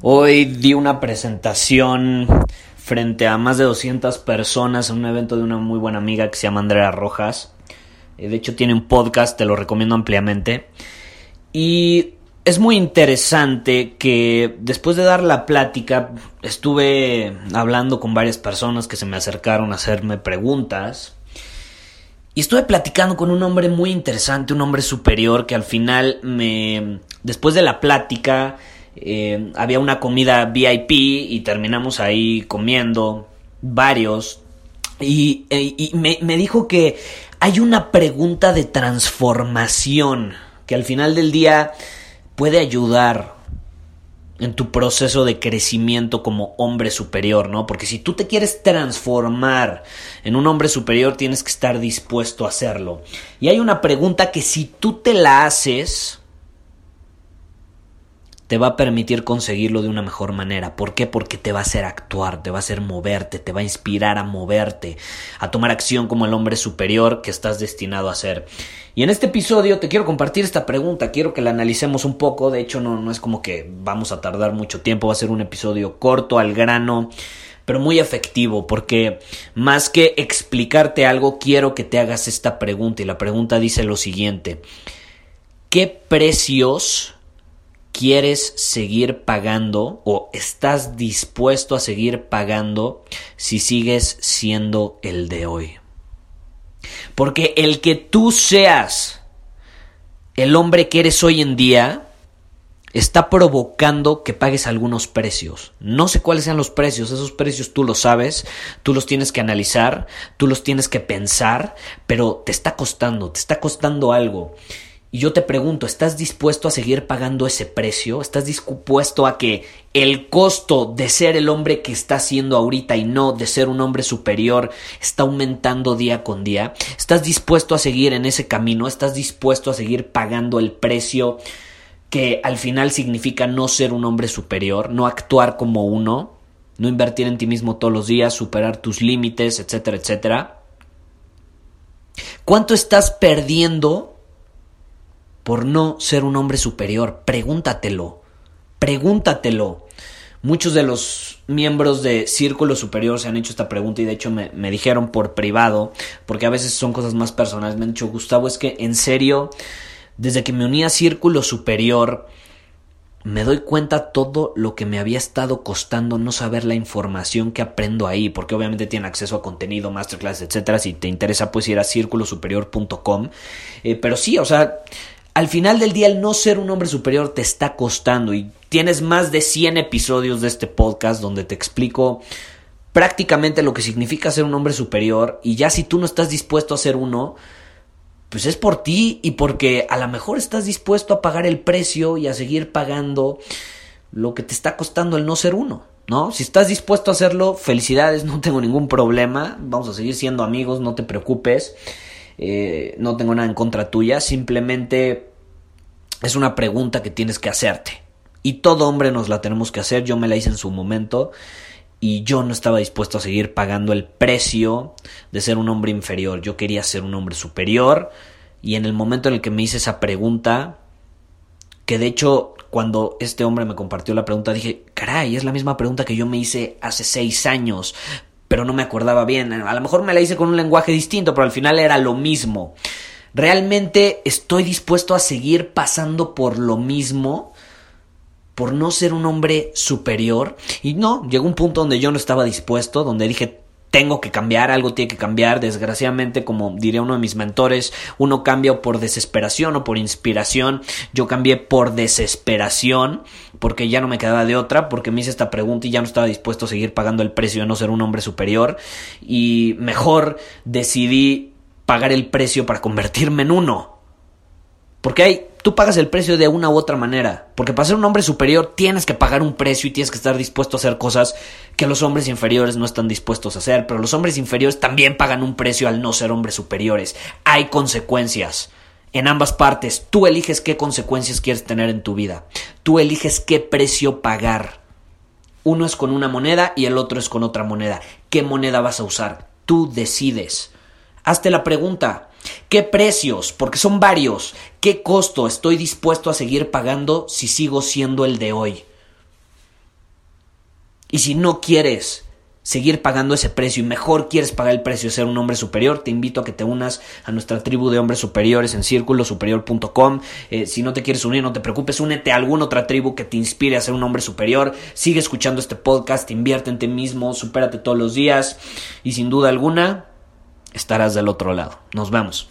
Hoy di una presentación frente a más de 200 personas en un evento de una muy buena amiga que se llama Andrea Rojas. Eh, de hecho tiene un podcast, te lo recomiendo ampliamente. Y es muy interesante que después de dar la plática estuve hablando con varias personas que se me acercaron a hacerme preguntas. Y estuve platicando con un hombre muy interesante, un hombre superior que al final me... Después de la plática eh, había una comida VIP y terminamos ahí comiendo varios. Y, e, me dijo que hay una pregunta de transformación que al final del día puede ayudar en tu proceso de crecimiento como hombre superior, ¿no? Porque si tú te quieres transformar en un hombre superior, tienes que estar dispuesto a hacerlo. Y hay una pregunta que si tú te la haces, te va a permitir conseguirlo de una mejor manera. ¿Por qué? Porque te va a hacer actuar, te va a hacer moverte, te va a inspirar a moverte, a tomar acción como el hombre superior que estás destinado a ser. Y en este episodio te quiero compartir esta pregunta, quiero que la analicemos un poco, de hecho no, es como que vamos a tardar mucho tiempo, va a ser un episodio corto, al grano, pero muy efectivo, porque más que explicarte algo, quiero que te hagas esta pregunta y la pregunta dice lo siguiente, ¿qué precios quieres seguir pagando o estás dispuesto a seguir pagando si sigues siendo el de hoy. Porque el que tú seas el hombre que eres hoy en día está provocando que pagues algunos precios. No sé cuáles sean los precios, esos precios tú los sabes, tú los tienes que analizar, tú los tienes que pensar, pero te está costando, te está costando algo. Y yo te pregunto, ¿estás dispuesto a seguir pagando ese precio? ¿Estás dispuesto a que el costo de ser el hombre que está siendo ahorita y no de ser un hombre superior está aumentando día con día? ¿Estás dispuesto a seguir en ese camino? ¿Estás dispuesto a seguir pagando el precio que al final significa no ser un hombre superior, no actuar como uno, no invertir en ti mismo todos los días, superar tus límites, etcétera, etcétera? ¿Cuánto estás perdiendo? Por no ser un hombre superior. Pregúntatelo. Pregúntatelo. Muchos de los miembros de Círculo Superior se han hecho esta pregunta y de hecho me, me, dijeron por privado, porque a veces son cosas más personales. Me han dicho, Gustavo, es que en serio, desde que me uní a Círculo Superior, me doy cuenta todo lo que me había estado costando no saber la información que aprendo ahí, porque obviamente tienen acceso a contenido, masterclass, etcétera. Si te interesa, puedes ir a círculosuperior.com. Eh, pero sí, o sea, al final del día el no ser un hombre superior te está costando y tienes más de 100 episodios de este podcast donde te explico prácticamente lo que significa ser un hombre superior y ya si tú no estás dispuesto a ser uno, pues es por ti y porque a lo mejor estás dispuesto a pagar el precio y a seguir pagando lo que te está costando el no ser uno. ¿No? Si estás dispuesto a hacerlo, felicidades, no tengo ningún problema, vamos a seguir siendo amigos, no te preocupes. Eh, no tengo nada en contra tuya, simplemente es una pregunta que tienes que hacerte. Y todo hombre nos la tenemos que hacer, yo me la hice en su momento y yo no estaba dispuesto a seguir pagando el precio de ser un hombre inferior, yo quería ser un hombre superior y en el momento en el que me hice esa pregunta, que de hecho cuando este hombre me compartió la pregunta dije, caray, es la misma pregunta que yo me hice hace seis años, pero no me acordaba bien. A lo mejor me la hice con un lenguaje distinto, pero al final era lo mismo. ¿Realmente estoy dispuesto a seguir pasando por lo mismo? por no ser un hombre superior. Y no, llegó un punto donde yo no estaba dispuesto, donde dije, tengo que cambiar, algo tiene que cambiar. Desgraciadamente, como diría uno de mis mentores, uno cambia por desesperación o por inspiración. Yo cambié por desesperación porque ya no me quedaba de otra, porque me hice esta pregunta y ya no estaba dispuesto a seguir pagando el precio de no ser un hombre superior. Y mejor decidí pagar el precio para convertirme en uno. Porque hay, tú pagas el precio de una u otra manera. Porque para ser un hombre superior tienes que pagar un precio y tienes que estar dispuesto a hacer cosas que los hombres inferiores no están dispuestos a hacer. Pero los hombres inferiores también pagan un precio al no ser hombres superiores. Hay consecuencias. En ambas partes, tú eliges qué consecuencias quieres tener en tu vida. Tú eliges qué precio pagar. Uno es con una moneda y el otro es con otra moneda. ¿Qué moneda vas a usar? Tú decides. Hazte la pregunta, ¿Qué precios? Porque son varios. ¿Qué costo estoy dispuesto a seguir pagando si sigo siendo el de hoy? Y si no quieres seguir pagando ese precio y mejor quieres pagar el precio de ser un hombre superior, te invito a que te unas a nuestra tribu de hombres superiores en círculosuperior.com. Eh, si no te quieres unir, no te preocupes, únete a alguna otra tribu que te inspire a ser un hombre superior. Sigue escuchando este podcast, invierte en ti mismo, supérate todos los días y sin duda alguna estarás del otro lado. Nos vemos.